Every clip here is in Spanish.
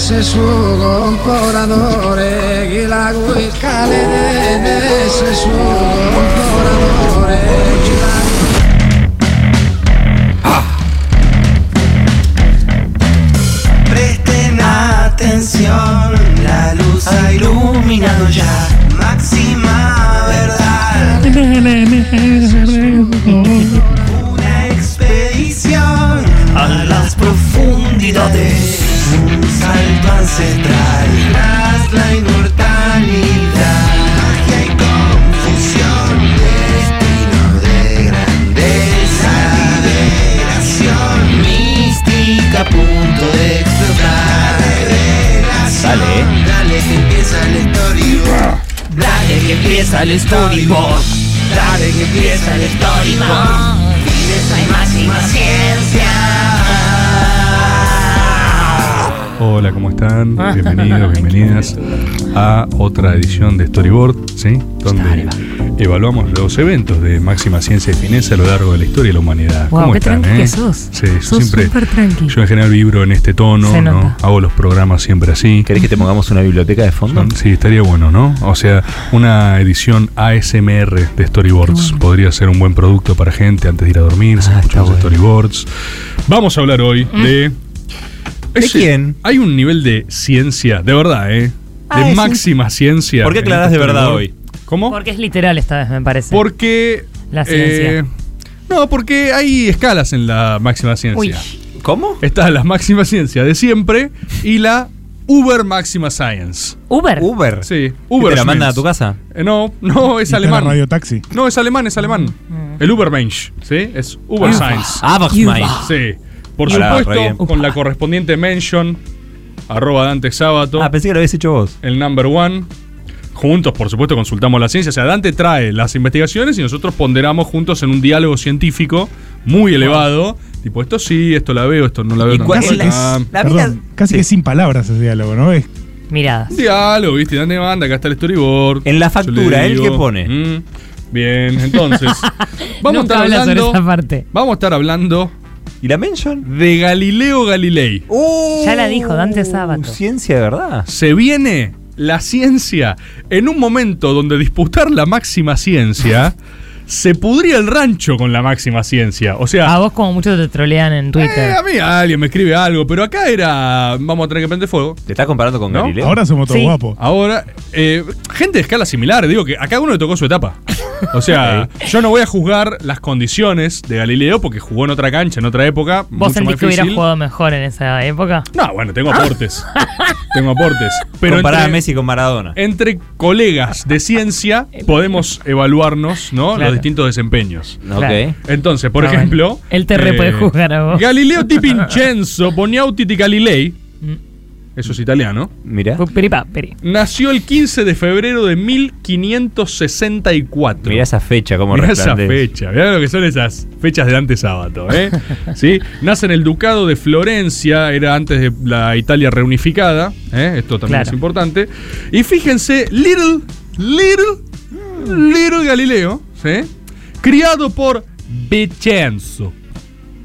ese suo concoratore, chi la guiscale ese suo concoratore, chi la Presten atención, la luz ha iluminado ya. Máxima verdad. Una expedición a las profundidades. Ancestral tras la inmortalidad. Magia y confusión. Destino de grandeza. Revelación mística a punto de explotar. Revelación. Dale. Dale que empieza el storyboard. Dale que empieza el storyboard. Dale que empieza el storyboard. Fineza y máxima ciencia. Hola, ¿cómo están? Bienvenidos, bienvenidas a otra edición de Storyboard, ¿sí? Donde evaluamos los eventos de máxima ciencia y fineza a lo largo de la historia de la humanidad. Wow, ¿Cómo qué están, tranqui eh? que sos. Sí, Sos siempre. súper tranqui. Yo en general vibro en este tono, ¿no? Hago los programas siempre así. ¿Querés que te pongamos una biblioteca de fondo? Sí, estaría bueno, ¿no? O sea, una edición ASMR de Storyboards podría ser un buen producto para gente antes de ir a dormir, se Ah, escuchan bueno. Storyboards. Vamos a hablar hoy Mm. de... ¿De quién? Hay un nivel de ciencia, de verdad, ¿eh? De Ah, un- máxima ciencia. ¿Por qué aclarás este de verdad Storyboard. hoy? ¿Cómo? Porque es literal esta vez, me parece. Porque... La ciencia. eh, no, porque hay escalas en la máxima ciencia. Uy. ¿Cómo? Está la máxima ciencia de siempre y la Uber Máxima Science. Uber. Uber. Sí, ¿Que Uber. ¿Te la mandan a tu casa? Eh, no, no, es alemán. Radio Taxi. No, es alemán, es alemán. Mm. El Ubermensch, ¿sí? Es Uber Science. Abachmai. Sí. Por supuesto, con la correspondiente mention, arroba Dante Sábato, Ah, pensé que lo habías hecho vos. el number one. Juntos, por supuesto, consultamos la ciencia. O sea, Dante trae las investigaciones y nosotros ponderamos juntos en un diálogo científico muy elevado. Tipo, esto sí, esto la veo, esto no la veo. ¿Y es la- Perdón, casi sí. que sin palabras ese diálogo, ¿no? Es Miradas. Un diálogo, ¿viste? Dante manda, acá está el storyboard. En la Yo factura, le ¿él digo, qué pone? mm, bien, entonces. vamos Nunca a estar habla sobre hablando. esa parte. Vamos a estar hablando ¿Y la mention? de Galileo Galilei. Ya la dijo Dante Sábato. Ciencia de verdad. Se viene la ciencia en un momento donde disputar la máxima ciencia se pudría el rancho con la máxima ciencia. O sea, A vos como mucho te trolean en eh, Twitter. a mí alguien me escribe algo, pero acá era vamos a tener que prender fuego. ¿Te estás comparando con ¿No? Galileo? ahora somos todos Sí. guapos. Ahora, eh, gente de escala similar, digo que a cada uno le tocó su etapa. O sea, yo no voy a juzgar las condiciones de Galileo porque jugó en otra cancha, en otra época. ¿Vos mucho sentís más que hubieras jugado mejor en esa época? No, bueno, tengo aportes. tengo aportes. Pero Comparar a Messi con Maradona. entre colegas de ciencia podemos evaluarnos ¿no? Claro. los distintos desempeños. Ok. Entonces, por Ah, ejemplo. eh, bueno. Él te re puede juzgar a vos. Galileo di Vincenzo Boniauti di Galilei. Mm. Eso es italiano. Mira. Nació el 15 de febrero de 1564. Mira esa fecha, como Mirá esa fecha, mirá lo que son esas fechas de antes sábado, ¿eh? ¿Sí? Nace en el Ducado de Florencia, era antes de la Italia reunificada, ¿eh? Esto también Claro. es importante. Y fíjense, Little, Little, Little Galileo, ¿sí? Criado por Vincenzo.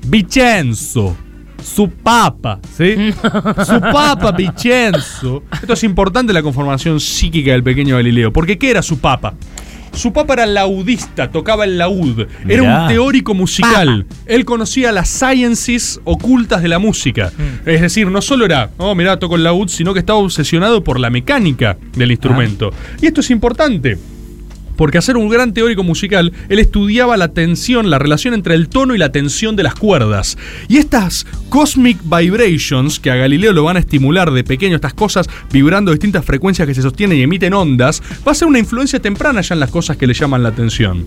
Vincenzo. Su papa, ¿sí? Su papa Vincenzo. Esto es importante la conformación psíquica del pequeño Galileo. Porque ¿qué era su papa? Su papa era laudista, tocaba el laúd. Era un teórico musical. Él conocía las sciences ocultas de la música. Mm. Es decir, no solo era, oh, mirá, toco el laúd, sino que estaba obsesionado por la mecánica del instrumento. Y esto es importante. Porque a ser un gran teórico musical, él estudiaba la tensión, la relación entre el tono y la tensión de las cuerdas. Y estas cosmic vibrations, que a Galileo lo van a estimular de pequeño, estas cosas vibrando distintas frecuencias que se sostienen y emiten ondas, va a ser una influencia temprana ya en las cosas que le llaman la atención.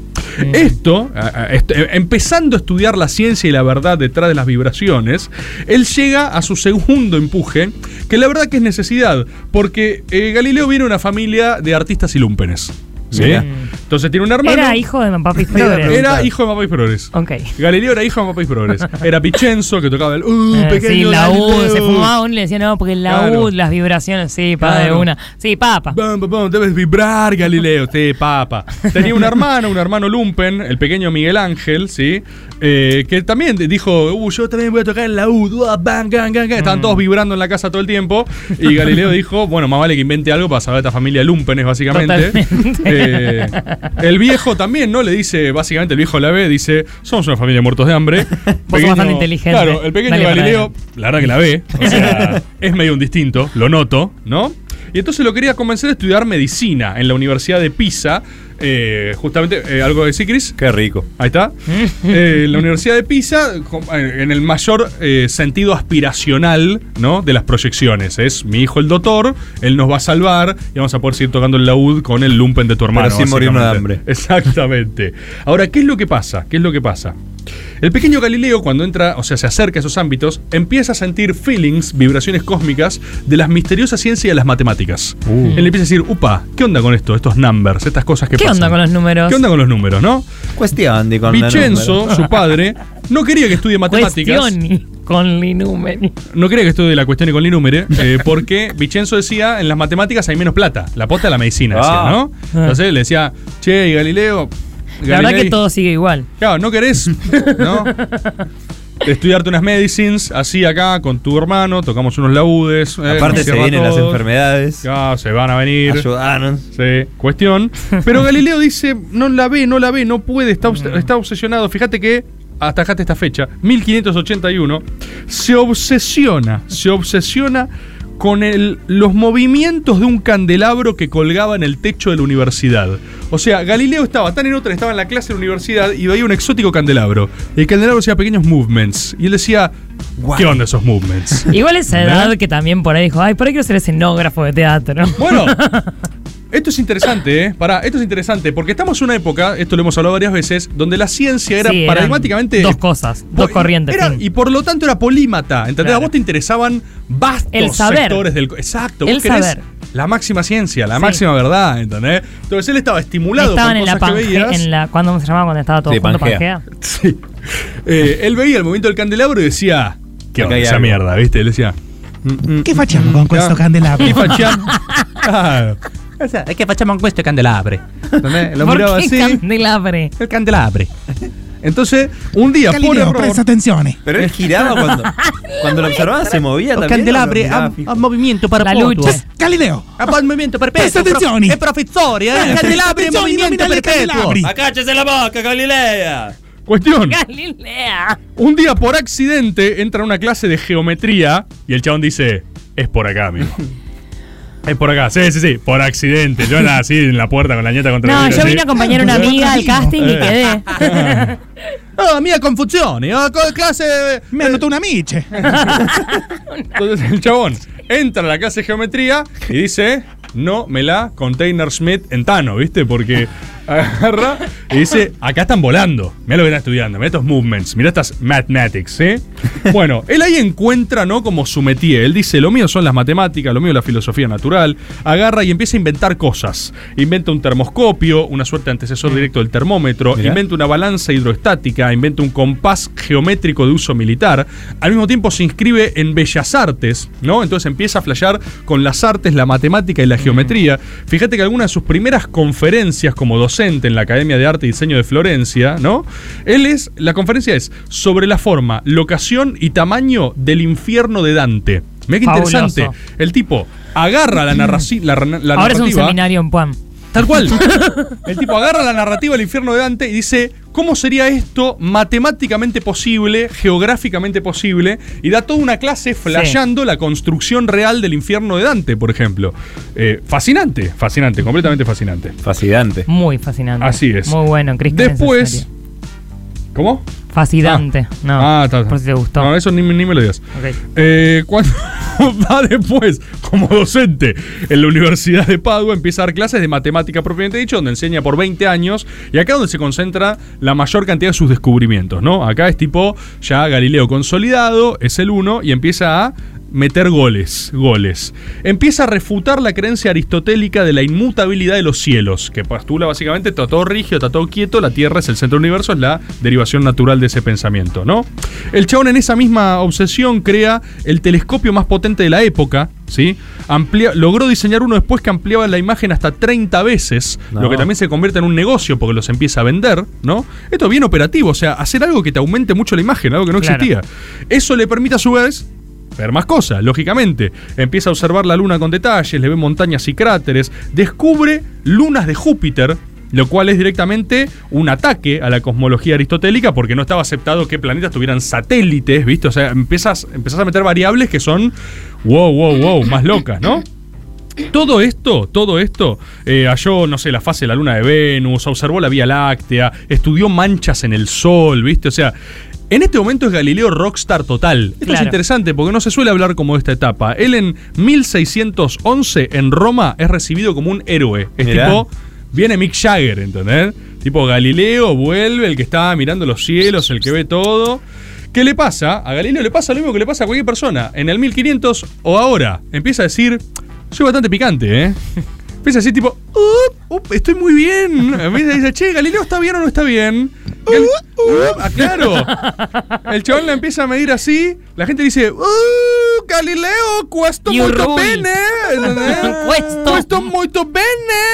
Esto, eh, empezando a estudiar la ciencia y la verdad detrás de las vibraciones, él llega a su segundo empuje, que la verdad que es necesidad, porque eh, Galileo viene de una familia de artistas y lumpenes. ¿Sí? Mira. Entonces tiene un hermano. Era hijo de Papis Mira, Progres. Era hijo de y Progres. Ok. Galileo era hijo de y Progres. Era Picenzo que tocaba el. Uh, Eh, pequeño sí, la U, Galileo. se fumaba uno y le decía, no, porque la Claro. U, las vibraciones, sí, pa, de Claro. una. Sí, papa. Bam, bam, bam, debes vibrar, Galileo, sí, papa. Tenía un hermano, un hermano Lumpen, el pequeño Miguel Ángel, ¿sí? Eh, que también dijo, uh, yo también voy a tocar en la U, uh, bang, gang, gang, gang". Estaban todos vibrando en la casa todo el tiempo. Y Galileo dijo, bueno, más vale que invente algo para saber esta familia Lumpenes, básicamente. Eh, el viejo también, ¿no? Le dice, básicamente el viejo la ve, dice, somos una familia de muertos de hambre. Vos sos bastante inteligente. Claro, el pequeño Dale Galileo, la verdad que la ve, o sea, es medio un distinto, lo noto, ¿no? Y entonces lo quería convencer de estudiar medicina en la Universidad de Pisa. eh, justamente, eh, ¿algo de Cris? Qué rico. Ahí está. Eh, la Universidad de Pisa, en el mayor sentido aspiracional ¿no? de las proyecciones. Es mi hijo el doctor, él nos va a salvar y vamos a poder seguir tocando el laúd con el lumpen de tu hermano. sin morirnos de básicamente. Exactamente. Ahora, ¿qué es lo que pasa? ¿Qué es lo que pasa? El pequeño Galileo, cuando entra, o sea, se acerca a esos ámbitos, empieza a sentir feelings, vibraciones cósmicas de las misteriosas ciencias y de las matemáticas. Uh. Él empieza a decir, upa, ¿qué onda con esto? Estos numbers, estas cosas que ¿Qué pasan. onda con los números? ¿Qué onda con los números, no? Cuestión de con Vicenzo, número. su padre, no quería que estudie matemáticas. Cuestioni con Linumeni. No quería que estudie la cuestión con Linúmere, eh, porque Vicenzo decía, en las matemáticas hay menos plata. La posta de la medicina, decía, Ah. ¿no? Entonces le decía, che, y La verdad que todo sigue igual. Claro, no querés, ¿no? Estudiarte unas medicines, así acá, con tu hermano, tocamos unos laudes. eh, Aparte se vienen las enfermedades. Claro, se van a venir. Ayudanos. Sí, cuestión. Pero Galileo dice, no la ve, no la ve, no puede, está, obs- está obsesionado. Fíjate que, atajate esta fecha, 1581, se obsesiona, se obsesiona con el- los movimientos de un candelabro que colgaba en el techo de la universidad. O sea, Galileo estaba tan en otra, estaba en la clase de la universidad y veía un exótico candelabro. Y el candelabro hacía pequeños movements. Y él decía, ¿qué onda esos movements? Igual esa ¿Verdad? edad que también por ahí dijo, ay, por ahí quiero ser escenógrafo de teatro. Bueno, esto es interesante, ¿eh? Pará, esto es interesante, porque estamos en una época, esto lo hemos hablado varias veces, donde la ciencia era Sí, paradigmáticamente. Dos cosas, dos corrientes. era- y por lo tanto era polímata, ¿entendés? Claro. A vos te interesaban vastos El saber. sectores del. Exacto, El vos querés saber. la máxima ciencia, la Sí. máxima verdad, ¿entendés? Entonces él estaba estimulado Estaban por en la cosas que veías. en la, ¿cuándo se llamaba cuando estaba todo Sí, junto? Pangea. Pangea. Sí. Eh, él veía el movimiento del candelabro y decía, ¿qué onda esa algo. mierda? ¿Viste? Él decía. ¿Qué facciamo con questo candelabro? ¿Qué facciamo? Claro. O sea, es que facciamo con questo candelabre. ¿Entendés? Lo ¿Por miraba así. candelabre? El candelabre. Entonces, un día por Galileo, error. presta attenzione. Pero él giraba cuando, cuando lo observaba, se movía también. Candelabre ¿o lo miraba a, fijo? a movimiento La perpetuo. luce. Galileo, A movimiento perpetuo. Presta attenzione. È professore, eh? Candelabre in attenzione, nominale perpetuo. candelabri. ¡Acáchese la boca, Galilea! Cuestión. Galilea. Un día por accidente entra a una clase de geometría y el chabón dice: Es por acá, amigo. Es por acá. Sí, sí, sí. Por accidente. Yo era así en la puerta con la nieta contra No, el yo vine a acompañar a una amiga al casting y quedé. Oh, mia confusione. Oh, clase... mi hanno dato un amici. Entonces el chabón entra a la clase de geometría y dice: No me la container Smith en Tano, ¿viste? Porque agarra y dice: Acá están volando. Mira lo que estudiando. Mira estos movements. Mira estas mathematics, ¿sí? Bueno, él ahí encuentra, ¿no? Como su métier. Él dice: Lo mío son las matemáticas, lo mío es la filosofía natural. Agarra y empieza a inventar cosas. Inventa un termoscopio, una suerte de antecesor directo del termómetro. Mirá. Inventa una balanza hidroestática. Inventa un compás geométrico de uso militar. Al mismo tiempo se inscribe en Bellas Artes, ¿no? Entonces empieza a flashear con las artes, la matemática y la geometría. Fíjate que algunas de sus primeras conferencias como docente en la Academia de Arte y Diseño de Florencia, ¿no? Él es, la conferencia es sobre la forma, locación y tamaño del infierno de Dante. Mira qué interesante. El tipo agarra la, narraci- la, la Ahora es un seminario en Puan. Tal cual. El tipo agarra la narrativa del infierno de Dante y dice, ¿cómo sería esto matemáticamente posible, geográficamente posible? Y da toda una clase flasheando la construcción real del infierno de Dante, por ejemplo. Eh, fascinante, fascinante, completamente fascinante. Fascinante. Muy fascinante. Así es. Muy bueno, Cristian. Después... ¿Cómo? Fascinante. No, ah, está, está. por si te gustó. No, eso ni, ni me lo digas. Ok. Eh, cuando después como docente en la Universidad de Padua, empieza a dar clases de matemática propiamente dicho, donde enseña por 20 años, y acá donde se concentra la mayor cantidad de sus descubrimientos, ¿no? Acá es tipo ya Galileo consolidado, es el uno, y empieza a meter goles, goles. Empieza a refutar la creencia aristotélica de la inmutabilidad de los cielos, que postula básicamente está todo rígido, está todo quieto, la Tierra es el centro del universo, es la derivación natural de ese pensamiento, ¿no? El chabón en esa misma obsesión crea el telescopio más potente de la época, ¿sí? Amplia- logró diseñar uno después que ampliaba la imagen hasta 30 veces, No. lo que también se convierte en un negocio porque los empieza a vender, ¿no? Esto es bien operativo, o sea, hacer algo que te aumente mucho la imagen, algo que no Claro. existía. Eso le permite a su vez ver más cosas, lógicamente. Empieza a observar la luna con detalles, le ve montañas y cráteres, descubre lunas de Júpiter, lo cual es directamente un ataque a la cosmología aristotélica porque no estaba aceptado que planetas tuvieran satélites, ¿viste? O sea, empiezas, empezás a meter variables que son wow, wow, wow, más locas, ¿no? Todo esto, todo esto, eh, halló, no sé, la fase de la luna de Venus, observó la Vía Láctea, estudió manchas en el Sol, ¿viste? O sea, en este momento es Galileo rockstar total. Esto es interesante porque no se suele hablar como de esta etapa. Él en 1611 en Roma es recibido como un héroe. Es Mirá. tipo, viene Mick Jagger, ¿entendés? Tipo Galileo vuelve, el que está mirando los cielos, el que ve todo. ¿Qué le pasa? A Galileo le pasa lo mismo que le pasa a cualquier persona. En el 1500 o ahora empieza a decir, soy bastante picante, ¿eh? Empieza a decir tipo, "Up, up, estoy muy bien. Empieza decir, che, Galileo está bien o no está bien. Gal- Up, ah, claro. El chabón la empieza a medir así. La gente dice, uh, Galileo, molto rule. bene. Questo. Questo molto bene.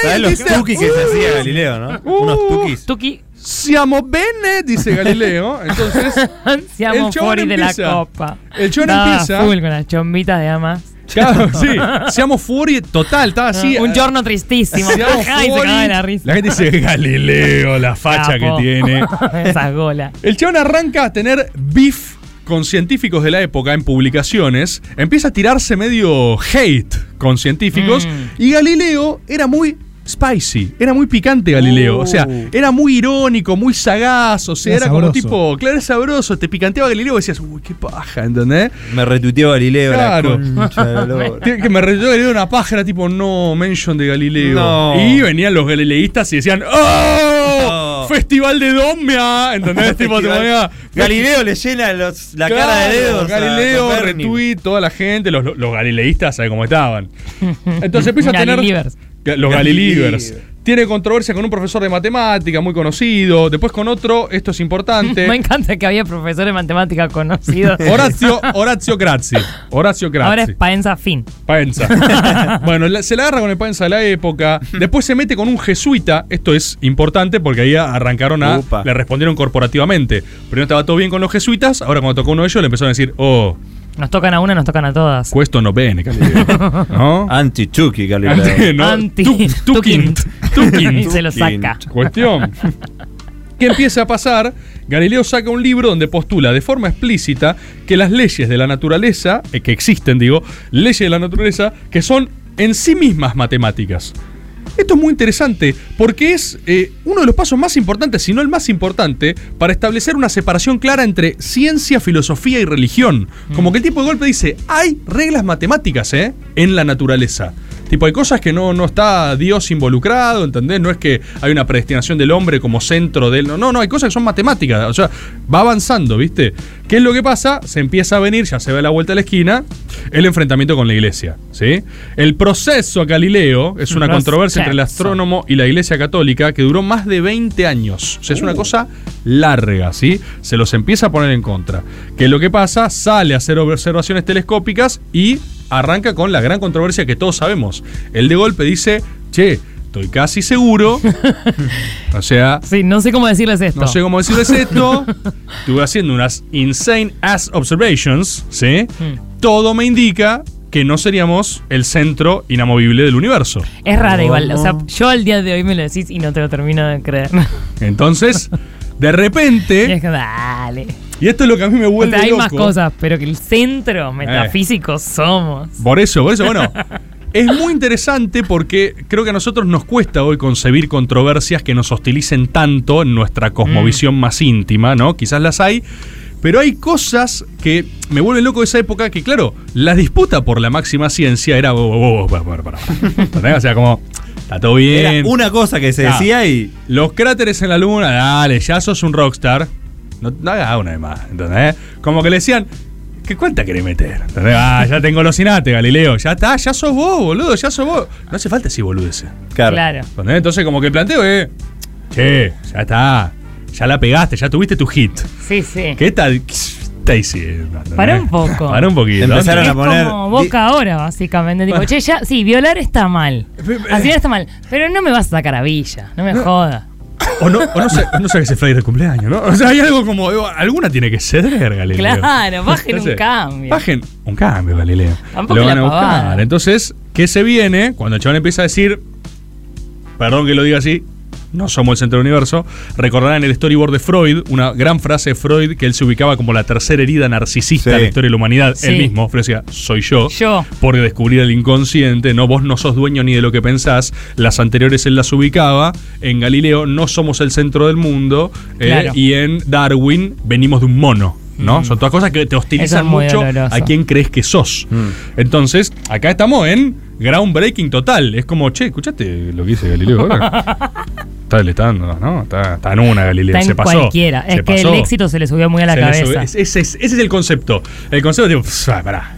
¿Sabes los Dice, tukis que se "Uh, hacía Galileo, no? uh, Unos tukis. Tuki, Siamo bene, dice Galileo. Entonces, seamos El chabón fuori de la empieza. copa. El chabón Estaba empieza. full con las chombitas de amas. Claro, sí, seamos fuori total, estaba así. un eh, giorno tristísimo. Se cagaba de la risa. La gente dice Galileo, la facha Capo. que tiene. Esa gola. El chabón arranca a tener beef con científicos de la época en publicaciones, empieza a tirarse medio hate con científicos Mm. y Galileo era muy spicy, era muy picante Galileo, o sea, Uh. era muy irónico, muy sagaz, o sea, Era era, como tipo, claro, es sabroso, te picanteaba Galileo y decías, uy, qué paja, ¿entendés? Me retuiteó Galileo, Claro. la. Que me retuiteó Galileo una paja, era tipo, no, mention de Galileo. No. Y venían los galileístas y decían, ¡Oh! No. Festival de Domia, ¿entendés? tipo, te ponía, Galileo le llena los- la Claro, cara de dedos. Galileo, retweet, toda la gente, los, los galileístas, ¿sabe cómo estaban? Entonces empieza a tener. Los Galilivers. Tiene controversia con un profesor de matemática muy conocido. Después con otro, esto es importante. Me encanta que había profesor de matemática conocido. Horacio, Horacio Grazzi. Horacio Grazzi. Ahora es Paenza Fin. Paenza. bueno, la- se la agarra con el Paenza de la época. Después se mete con un jesuita. Esto es importante porque ahí arrancaron a. Upa. Le respondieron corporativamente. Primero estaba todo bien con los jesuitas. Ahora, cuando tocó uno de ellos, le empezaron a decir: Oh, Nos tocan a una, nos tocan a todas. Questo no bene, Galileo. ¿No? Galileo. Ante- ¿no? Anti- Tu- Tukint. Tukint. Y se lo saca. Cuestión. ¿Qué empieza a pasar? Galileo saca un libro donde postula de forma explícita que las leyes de la naturaleza, eh, que existen, digo, leyes de la naturaleza, que son en sí mismas matemáticas. Esto es muy interesante porque es eh, uno de los pasos más importantes, si no el más importante, para establecer una separación clara entre ciencia, filosofía y religión. Como que el tipo de golpe dice, hay reglas matemáticas ¿eh? en la naturaleza. Tipo, hay cosas que no, no está Dios involucrado, ¿entendés? No es que hay una predestinación del hombre como centro del... No, no, no, hay cosas que son matemáticas. O sea, va avanzando, ¿viste? ¿Qué es lo que pasa? Se empieza a venir, ya se ve a la vuelta de la esquina, el enfrentamiento con la iglesia, ¿sí? El proceso a Galileo es una controversia entre el astrónomo y la iglesia católica que duró más de 20 años. O sea, es una cosa larga, ¿sí? Se los empieza a poner en contra. ¿Qué es lo que pasa? Sale a hacer observaciones telescópicas y arranca con la gran controversia que todos sabemos. El de golpe dice, che, estoy casi seguro. o sea, Sí, no sé cómo decirles esto. no sé cómo decirles esto. Estuve haciendo unas insane ass observations, ¿sí? Mm. Todo me indica que no seríamos el centro inamovible del universo. Es raro igual. O sea, yo al día de hoy me lo decís y no te lo termino de creer. Entonces, de Y es repente, que dale. y esto es lo que a mí me O vuelve sea, hay loco. más cosas, pero que el centro metafísico somos. Por eso, por eso, bueno. Es muy interesante porque creo que a nosotros nos cuesta hoy concebir controversias que nos hostilicen tanto en nuestra cosmovisión más íntima, ¿no? Quizás las hay, pero hay cosas que me vuelven loco de esa época que, claro, la disputa por la máxima ciencia era. oh, oh, oh. ¿Entendés? O sea, como. Está todo bien. Era una cosa que se decía y. Los cráteres en la luna, dale, ya sos un rockstar. No, no hagas una de más, ¿entendés? Como que le decían, ¿qué cuenta querés meter? Ah, ya tengo los Galileo. Ya está, ya sos vos, boludo, ya sos vos. No hace falta decir boludeces. Claro. Claro. Entonces, como que el planteo es, che, ya está. Ya la pegaste, ya tuviste tu hit. Sí, sí. ¿Qué tal? está diciendo? Para un poco. Para un poquito. Empezaron a poner- como Boca ahora, básicamente. Tipo, che, ya, sí, violar está mal. eh, Así está mal. Pero no me vas a sacar a Villa, no me jodas. O no, o no sé, no sé que se flyer de cumpleaños, ¿no? O sea, hay algo como. digo, Alguna tiene que ceder, Galileo. Claro, bajen un cambio. Bajen un cambio, Galileo. Tampoco Lo van a buscar. Entonces, ¿qué se viene? Cuando el chabón empieza a decir. Perdón que lo diga así. No somos el centro del universo. Recordarán el storyboard de Freud, una gran frase de Freud que él se ubicaba como la tercera herida narcisista Sí. de la historia de la humanidad. Sí. Él mismo, Freud decía, soy yo. Yo. Por descubrir el inconsciente, no, vos no sos dueño ni de lo que pensás. Las anteriores él las ubicaba. En Galileo no somos el centro del mundo. eh, Claro. y en Darwin venimos de un mono. ¿no? Son todas cosas que te hostilizan es mucho doloroso. a quién crees que sos. Entonces, acá estamos en groundbreaking total. Es como, che, escuchaste lo que dice Galileo ahora. está, le está dando, ¿no? Está, está en una Galileo. Está en se pasó. cualquiera. Se Es que pasó. el éxito se le subió muy a la Se cabeza. ese, es, ese es el concepto. El concepto tipo, pff, ah, pará.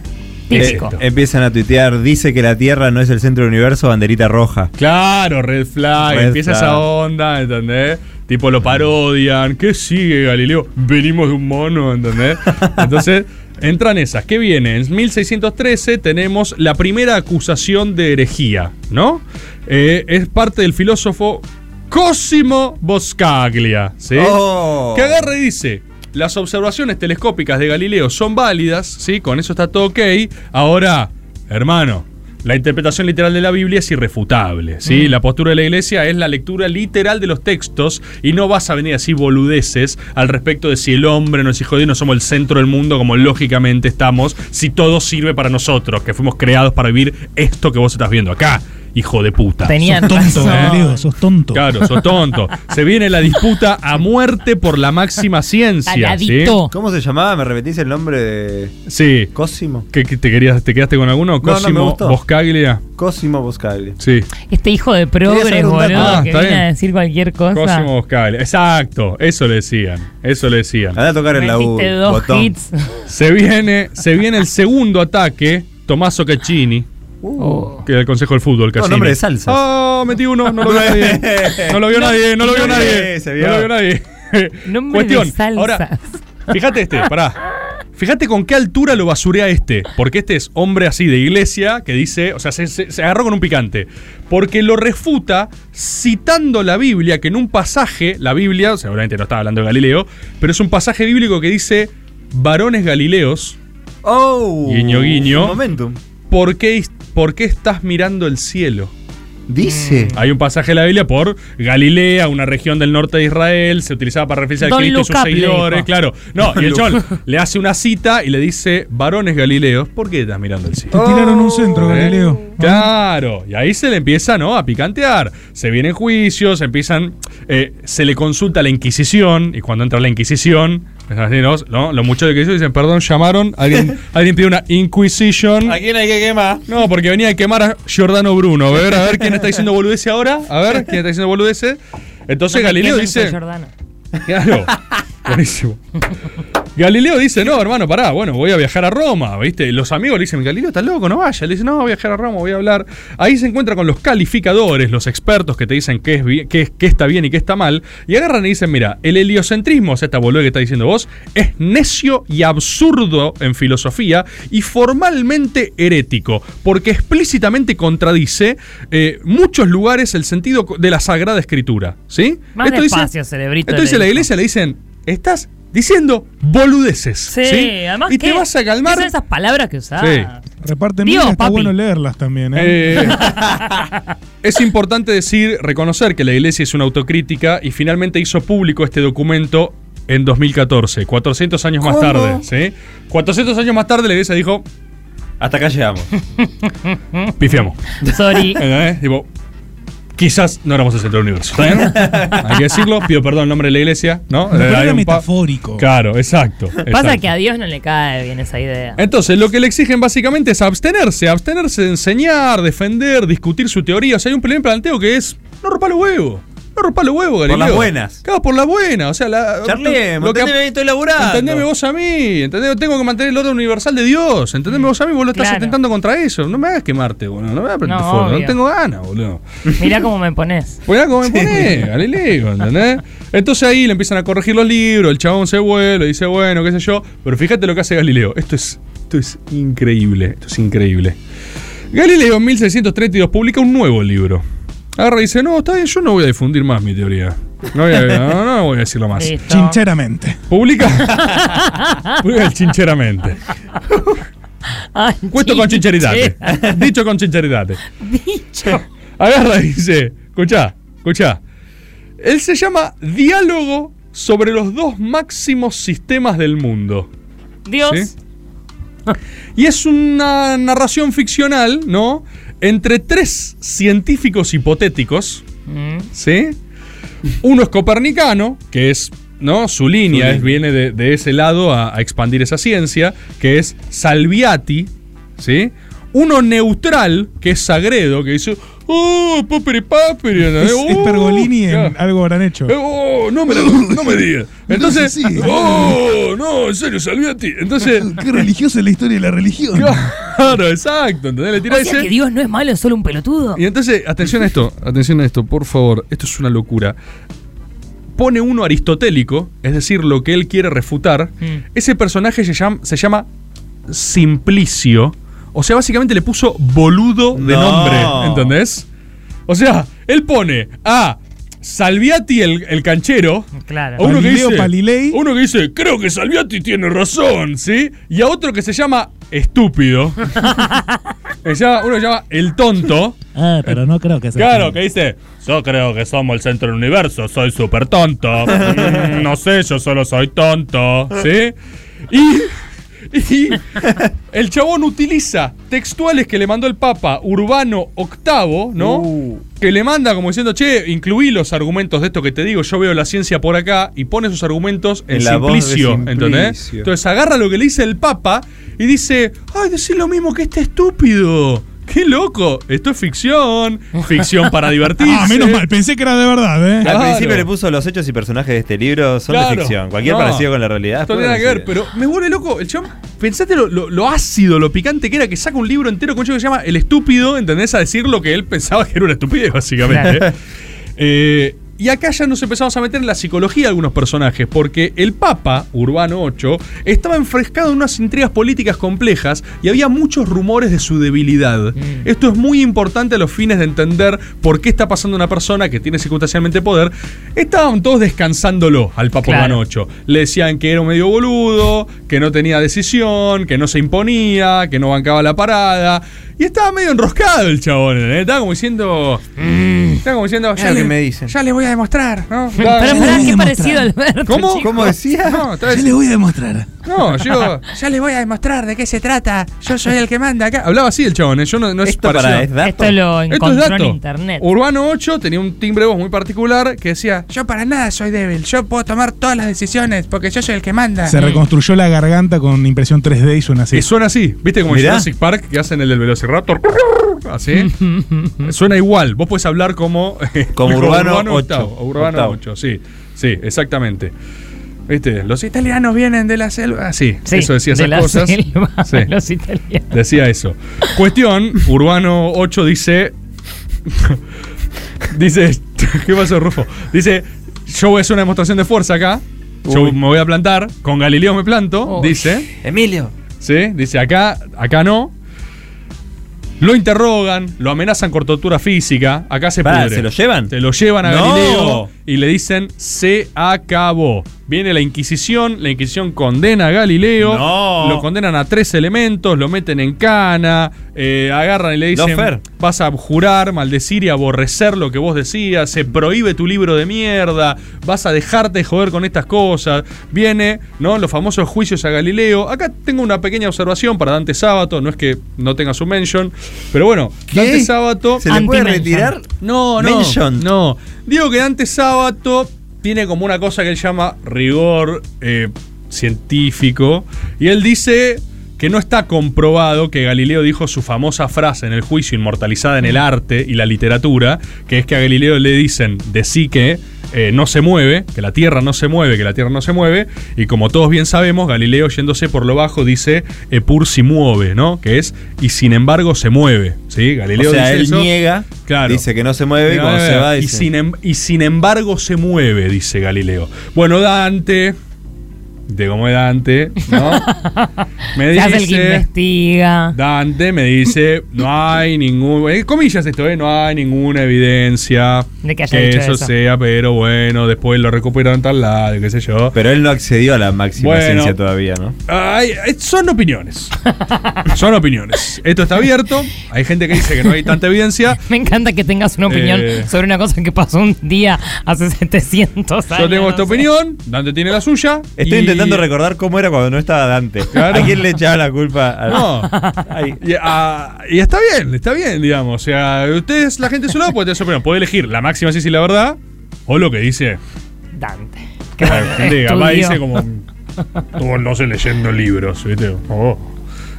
Típico. Eh, empiezan a tuitear, dice que la Tierra no es el centro del universo, banderita roja. Claro, red flag, Red empieza flag. esa onda, ¿entendés? Tipo lo parodian. ¿Qué sigue, Galileo? Venimos de un mono, ¿entendés? Entonces, entran esas. ¿Qué viene? En 1613 tenemos la primera acusación de herejía, ¿no? Eh, es parte del filósofo Cosimo Boscaglia, ¿sí? Oh. Que agarra y dice. Las observaciones telescópicas de Galileo son válidas, ¿sí? Con eso está todo ok. Ahora, hermano, la interpretación literal de la Biblia es irrefutable, ¿sí? La postura de la iglesia es la lectura literal de los textos y no vas a venir así boludeces al respecto de si el hombre no es hijo de Dios, no somos el centro del mundo como lógicamente estamos, si todo sirve para nosotros, que fuimos creados para vivir esto que vos estás viendo acá, hijo de puta. Tenían Tonto, razón. Galileo, sos tonto. Claro, sos tonto. Se viene la disputa a muerte por la máxima ciencia. ¿sí? ¿Cómo se llamaba? ¿Me repetís el nombre de Sí. Cosimo? ¿Qué, qué te, querías, ¿Te quedaste con alguno? no, me Cosimo gustó. Boscaglia. Cosimo Boscaglia. Sí. Este hijo de progres, boludo, Ah, que viene bien. a decir cualquier cosa. Cosimo Boscaglia. Exacto. Eso le decían. Eso le decían. Anda a tocar en la U. Dos botón. hits. Se viene, se viene el segundo ataque. Tommaso Caccini. Oh. Que era el Consejo del Fútbol, Caccini. nombre de salsas. Ah, metí uno. No lo vio nadie. No lo vio nadie. No lo vio No, nadie. No lo vio nadie. Nombre de Cuestión. Ahora, fíjate este, pará. Fíjate con qué altura lo basurea este. Porque este es hombre así de iglesia que dice, o sea, se, se- se agarró con un picante. Porque lo refuta citando la Biblia, que en un pasaje, la Biblia, seguramente no estaba hablando de Galileo, pero es un pasaje bíblico que dice, varones galileos, Oh. Guiño, guiño. un Momentum. ¿por qué, ¿por qué estás mirando el cielo? Dice. Hay un pasaje de la Biblia por Galilea, una región del norte de Israel, se utilizaba para referirse a Don Cristo y sus seguidores, claro. No, y el chon le hace una cita y le dice, varones galileos, ¿por qué estás mirando el cielo? Te tiraron un centro, ¿Eh? Galileo. Claro, y ahí se le empieza ¿no? a picantear. Se vienen juicios, empiezan. eh, se le consulta a la Inquisición, y cuando entra la Inquisición, empiezan así, ¿no? ¿no? los muchachos de Inquisición dicen, perdón, llamaron, alguien, alguien pidió una Inquisition. quién hay que quemar? No, porque venía a quemar a Giordano Bruno. A ver, a ver quién está diciendo boludece ahora. A ver, quién está diciendo boludece. Entonces No Galileo dice. Giordano. Claro. Buenísimo. Galileo dice, no, hermano, pará, bueno, voy a viajar a Roma, ¿viste? Los amigos le dicen, Galileo, estás loco, no vaya. Le dice, no, voy a viajar a Roma, voy a hablar. Ahí se encuentra con los calificadores, los expertos que te dicen qué, es qué, qué está bien y qué está mal. Y agarran y dicen, mira, el heliocentrismo, o sea, esta boluda que está diciendo vos, es necio y absurdo en filosofía y formalmente herético, porque explícitamente contradice eh, muchos lugares el sentido de la Sagrada Escritura, ¿sí? Más Esto dice- cerebrito. entonces la iglesia le dicen, estás diciendo boludeces. Sí, Sí, además. Y te ¿qué? vas a calmar. ¿Qué son esas palabras que usás? Sí. Reparten Dios, bien, está papi. bueno leerlas también, ¿eh? Eh, es importante decir, reconocer que la iglesia es una autocrítica y finalmente hizo público este documento en 2014, 400 años más tarde. ¿sí? 400 años más tarde la iglesia dijo, Hasta acá llegamos. pifiamos. Sorry. ¿Entendés? Tipo, quizás no éramos el centro del universo. Hay que decirlo, pido perdón en nombre de la iglesia, ¿no? Era metafórico. Claro, exacto. Pasa exacto. que a Dios no le cae bien esa idea. Entonces, lo que le exigen básicamente es abstenerse, abstenerse de enseñar, defender, discutir su teoría. O sea, hay un primer planteo que es, no rompa los huevos. No rompa los huevos, Galileo. las buenas. Claro, por las buenas. O sea, la, Charlemos, lo que- estoy laburando. Entendeme vos a mí. Entendeme, tengo que mantener el orden universal de Dios. Entendeme vos a mí, vos lo estás Claro. atentando contra eso. No me hagas quemarte, boludo. No me hagas prender No, fuego. No tengo ganas, boludo. Mirá cómo me pones. Pues ya como me pone, Galileo, ¿entendés? Entonces ahí le empiezan a corregir los libros, el chabón se vuelve, dice, bueno, qué sé yo. Pero fíjate lo que hace Galileo. Esto es, esto es increíble, esto es increíble. Galileo en 1632 publica un nuevo libro. Agarra y dice, no, está bien, yo no voy a difundir más mi teoría. No voy a, no, no voy a decirlo más. Listo. Chincheramente. Publica. publica el chincheramente. Ay, Cuesto con chincheridad. Dicho con chincheridad. Dicho. Agarra y dice, escuchá, escuchá. Él se llama Diálogo sobre los dos máximos sistemas del mundo. Dios. ¿Sí? Y es una narración ficcional, ¿no? Entre tres científicos hipotéticos, Mm. ¿sí? Uno es copernicano, que es, ¿no? Su línea es, viene de, de ese lado a, a expandir esa ciencia, que es Salviati, ¿sí? Uno neutral, que es Sagredo, que dice, oh, papere papere. Es, ¿entendés? es Oh, Pergolini en claro. algo habrán hecho. Eh, Oh, no me, la- no me digas. Entonces, sí. oh, no, en serio, Salviati. Entonces, Qué religiosa es la historia de la religión. claro, exacto. ¿entendés? Le tira O sea ese. que Dios no es malo, es solo un pelotudo. Y entonces, atención a esto, atención a esto, por favor, esto es una locura. Pone uno aristotélico, es decir, lo que él quiere refutar. Mm. Ese personaje se llama, se llama Simplicio. O sea, básicamente le puso boludo de No. nombre, ¿entendés? O sea, él pone a Salviati el, el canchero. Claro. A uno que dice, Galilei. uno que dice, creo que Salviati tiene razón, ¿sí? Y a otro que se llama estúpido. Que se llama- uno que se llama el tonto. Ah, pero no creo que sea. Claro, que dice, yo creo que somos el centro del universo, soy súper tonto. Mm, no sé, yo solo soy tonto. ¿Sí? Y, y el chabón utiliza textuales que le mandó el Papa Urbano VIII, ¿no? Que le manda como diciendo, che, incluí los argumentos de esto que te digo, yo veo la ciencia por acá, y pone sus argumentos en, En la voz de simplicio, ¿entendés? Simplicio. Entonces agarra lo que le dice el Papa y dice, ay, decís lo mismo que este estúpido. ¡Qué loco! Esto es ficción, ficción para divertirse. Ah, menos mal. Pensé que era de verdad, ¿eh? Claro. Al principio le puso los hechos y personajes de este libro son Claro. de ficción. Cualquier No. parecido con la realidad. Esto no tiene nada que ver, pero me vuelve loco. El chabón, pensate lo, lo- lo ácido, lo picante que era que saca un libro entero con un que se llama El Estúpido, ¿entendés? A decir lo que él pensaba que era una estupidez, básicamente. Eh, y acá ya nos empezamos a meter en la psicología de algunos personajes, porque el Papa, Urbano VIII, estaba enfrescado en unas intrigas políticas complejas y había muchos rumores de su debilidad. Esto es muy importante a los fines de entender por qué está pasando una persona que tiene circunstancialmente poder. Estaban todos descansándolo al Papa Claro. Urbano VIII. Le decían que era un medio boludo, que no tenía decisión, que no se imponía, que no bancaba la parada. Y estaba medio enroscado el chabón, ¿eh? Estaba como diciendo. Estaba como diciendo. Es lo que me dicen. Ya les voy a demostrar, ¿no? Pero pará, qué parecido Alberto. ¿Cómo? chico. ¿Cómo decía? No, Ya le voy a demostrar. no, yo. Ya les voy a demostrar de qué se trata. Yo soy el que manda acá. Hablaba así el chabón, ¿eh? Yo no, no es Esto parecido. para es dato. Esto lo Esto es encontró en internet. Urbano 8 tenía un timbre de voz muy particular que decía: Yo para nada soy débil, yo puedo tomar todas las decisiones porque yo soy el que manda. Se reconstruyó la garganta con impresión 3D y suena así. Y suena así, ¿viste? Como en Mirá. Jurassic Park que hacen el del Velociraptor. Así. suena igual. Vos podés hablar como. Como Urbano ocho. octavo, o Urbano Octavo. 8, sí. Sí, exactamente. ¿Viste? Los italianos vienen de la selva. Ah, sí, Sí, eso decía de esas la cosas. selva, Sí. Los italianos. Decía eso. Cuestión, Urbano 8 dice. dice. ¿Qué pasó, Rufo? Dice. Yo voy a hacer una demostración de fuerza acá. Yo Uy. me voy a plantar. Con Galileo me planto. Uy. Dice. Emilio. ¿Sí? Dice acá, acá no. Lo interrogan, lo amenazan con tortura física. Acá se Pará, pudre. ¿se lo llevan? Se lo llevan a No. Galileo y le dicen se acabó. Viene la Inquisición, la Inquisición condena a Galileo, No. lo condenan a tres elementos, lo meten en cana, eh, agarran y le dicen Lofer. vas a jurar, maldecir y aborrecer lo que vos decías, se prohíbe tu libro de mierda, vas a dejarte de joder con estas cosas. Viene, ¿no? Los famosos juicios a Galileo. Acá tengo una pequeña observación para Dante Sábato, no es que no tenga su mention, pero bueno, ¿Qué? Dante Sábato ¿Se le puede retirar? no, no. Mention. No. Digo que Dante Sábato tiene como una cosa que él llama rigor eh, científico. Y él dice que no está comprobado que Galileo dijo su famosa frase en el juicio inmortalizada en el arte y la literatura, que es que a Galileo le dicen de sí que eh, no se mueve, que la Tierra no se mueve, que la Tierra no se mueve, y como todos bien sabemos, Galileo yéndose por lo bajo dice Epur si mueve, ¿no? Que es y sin embargo se mueve, ¿sí? Galileo o sea, dice él eso. niega, Claro. dice que no se mueve y cuando se va y, dice... sin, em- y sin embargo se mueve, dice Galileo. Bueno, Dante, de como es Dante, ¿no? Me Se hace el que dice, investiga. Dante me dice, no hay ningún, eh, comillas esto, ¿eh? no hay ninguna evidencia De que haya dicho eso, eso. sea, pero bueno, después lo recuperaron tal lado, qué sé yo. Pero él no accedió a la máxima Bueno. ciencia todavía, ¿no? Ay, eh, son opiniones. Son opiniones. Esto está abierto. Hay gente que dice que no hay tanta evidencia. Me encanta que tengas una opinión Eh. sobre una cosa que pasó un día hace 700 años. Yo tengo esta no sé. opinión. Dante tiene la suya. Estoy y- intentando recordar cómo era cuando no estaba Dante. Claro. ¿A quién le echaba la culpa? A... No. Y, ah, y está bien, está bien, digamos. O sea, ustedes, la gente de su lado, puede tener su opinión. Puede elegir la máxima ciencia y la verdad. O lo que dice. Dante. Estudió. dice como. "Oh, no sé leyendo libros, ¿viste? Oh,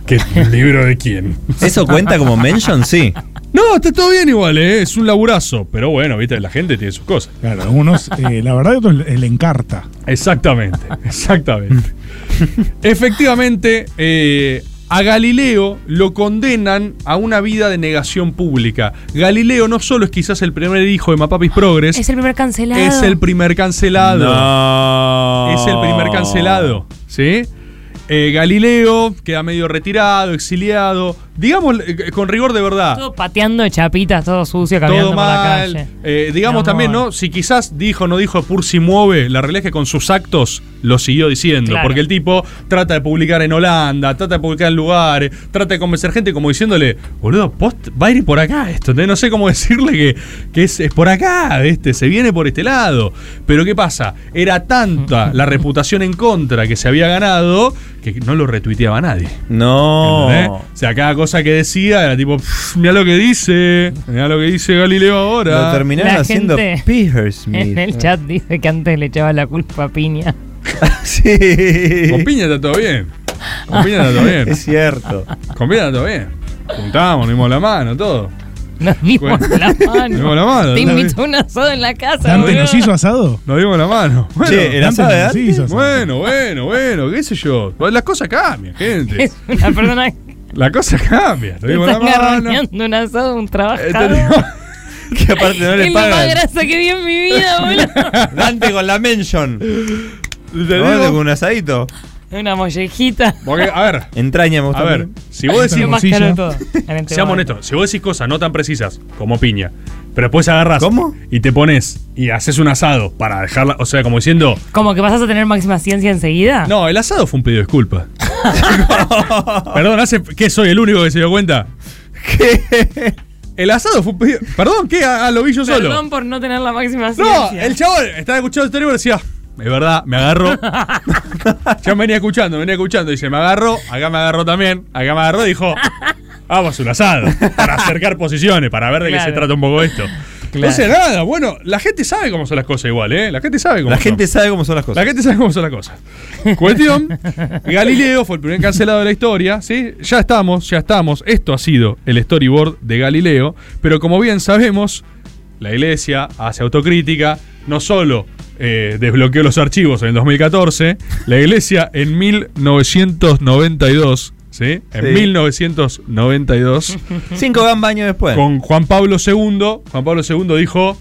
¿Qué libro de quién? ¿Eso cuenta como mention? Sí. No, está todo bien igual, ¿eh? Es un laburazo. Pero bueno, viste, la gente tiene sus cosas. Claro, algunos, eh, la verdad, otros le, encarta. Exactamente, exactamente. Efectivamente, eh, a Galileo lo condenan a una vida de negación pública. Galileo no solo es quizás el primer hijo de Mapapis Progress, Es el primer cancelado. es el primer cancelado. No. Es el primer cancelado, ¿sí? Eh, Galileo queda medio retirado, exiliado. Digamos, eh, con rigor de verdad. Todo pateando chapitas, todo sucio, caminando Todo por la mal. calle. Eh, digamos también. ¿no? Si quizás dijo o no dijo Pursi mueve, la realidad es que con sus actos lo siguió diciendo. Claro. Porque el tipo trata de publicar en Holanda, trata de publicar en lugares, trata de convencer gente como diciéndole, boludo, post, va a ir por acá esto. No sé cómo decirle que, que es, es por acá, ¿viste? se viene por este lado. Pero ¿qué pasa? Era tanta la reputación en contra que se había ganado que no lo retuiteaba nadie. No. ¿Entendés? O sea, cada cosa que decía era tipo, mira lo que dice, mira lo que dice Galileo ahora. Lo terminaron La haciendo gente Peter Smith. En el chat dice que antes le echaba la culpa a Piña. sí. Con piña está todo bien. Con piña está todo bien. Es cierto. Con piña está todo bien. Juntamos, nos dimos la mano, todo. Nos dimos Bueno. la mano. Nos dimos la mano. Te a un asado en la casa. ¿Dante boludo. nos hizo asado? Nos dimos la mano. Bueno, Che, el asado de hizo asado. bueno, bueno, bueno, qué sé yo. Las cosas cambian, gente. Es una persona La cosa cambia. Nos dimos la está mano. garroneando un asado de un Eh, te trabajador. Que aparte no le es lo más pagan. grasa que vi en mi vida, boludo. Dante con la mention. te ¿No? digo- Con un asadito. Una mollejita. porque, a ver, Entraña, me gusta. a ver, si vos decís todo. este Seamos honestos, si vos decís cosas no tan precisas como piña, pero después agarras ¿Cómo? y te pones y haces un asado para dejarla, o sea, como diciendo, Como que vas a tener máxima ciencia enseguida. no, el asado fue un pedido de disculpa. Perdón, hace ¿qué soy el único que se dio cuenta? ¿Qué? El asado fue un pedido. Perdón, ¿qué? Ah, ah, lo vi yo solo. Perdón por no tener la máxima No, ciencia. el chabón estaba escuchando el teléfono y decía, es verdad, me agarró. ya me venía escuchando, me venía escuchando. Dice, me agarró, acá me agarró también, acá me agarró y dijo, vamos a un asado. Para acercar posiciones, para ver de qué se trata un poco esto. Claro. No sé nada, bueno, la gente sabe cómo son las cosas igual, ¿eh? La gente sabe cómo La son. gente sabe cómo son las cosas. La gente sabe cómo son las cosas. Cuestión, Galileo fue el primer cancelado de la historia, ¿sí? Ya estamos, ya estamos. Esto ha sido el storyboard de Galileo, pero como bien sabemos, la iglesia hace autocrítica, no solo eh, desbloqueó los archivos en el 2014, la iglesia en 1992, ¿sí? En Sí. 1992, Cinco gambas años después. con Juan Pablo II, Juan Pablo II dijo,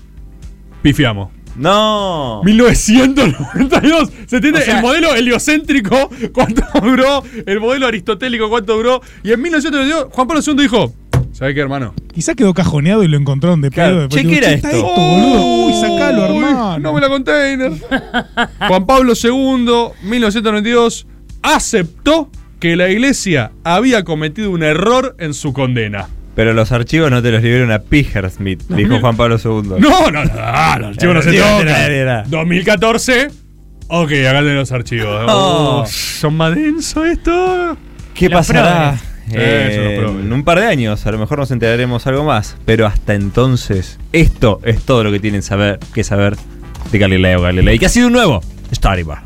pifiamos. No. 1992. ¿Se entiende? O sea- el modelo heliocéntrico, ¿cuánto duró? El modelo aristotélico, ¿cuánto duró? Y en 1992, Juan Pablo II dijo: ¿Sabes qué, hermano? Quizá quedó cajoneado y lo encontraron de Claro. pedo. Che, digo, ¿qué era está esto? boludo? Uy, sacalo, Uy, hermano. No me la container. Juan Pablo II, 1992, aceptó que la iglesia había cometido un error en su condena. Pero los archivos no te los liberaron a Piger Smith, dijo Juan Pablo II. No, no, no, ah, los archivos no se tocan. era- era. 2014. Ok, tenés los archivos. Oh. Uh, son más densos esto. ¿Qué Los pasará? Eh, Eso, progres. en un par de años, a lo mejor nos enteraremos algo más. Pero hasta entonces, esto es todo lo que tienen saber, que saber de Galileo Galilei. Que ha sido un nuevo Storyboard.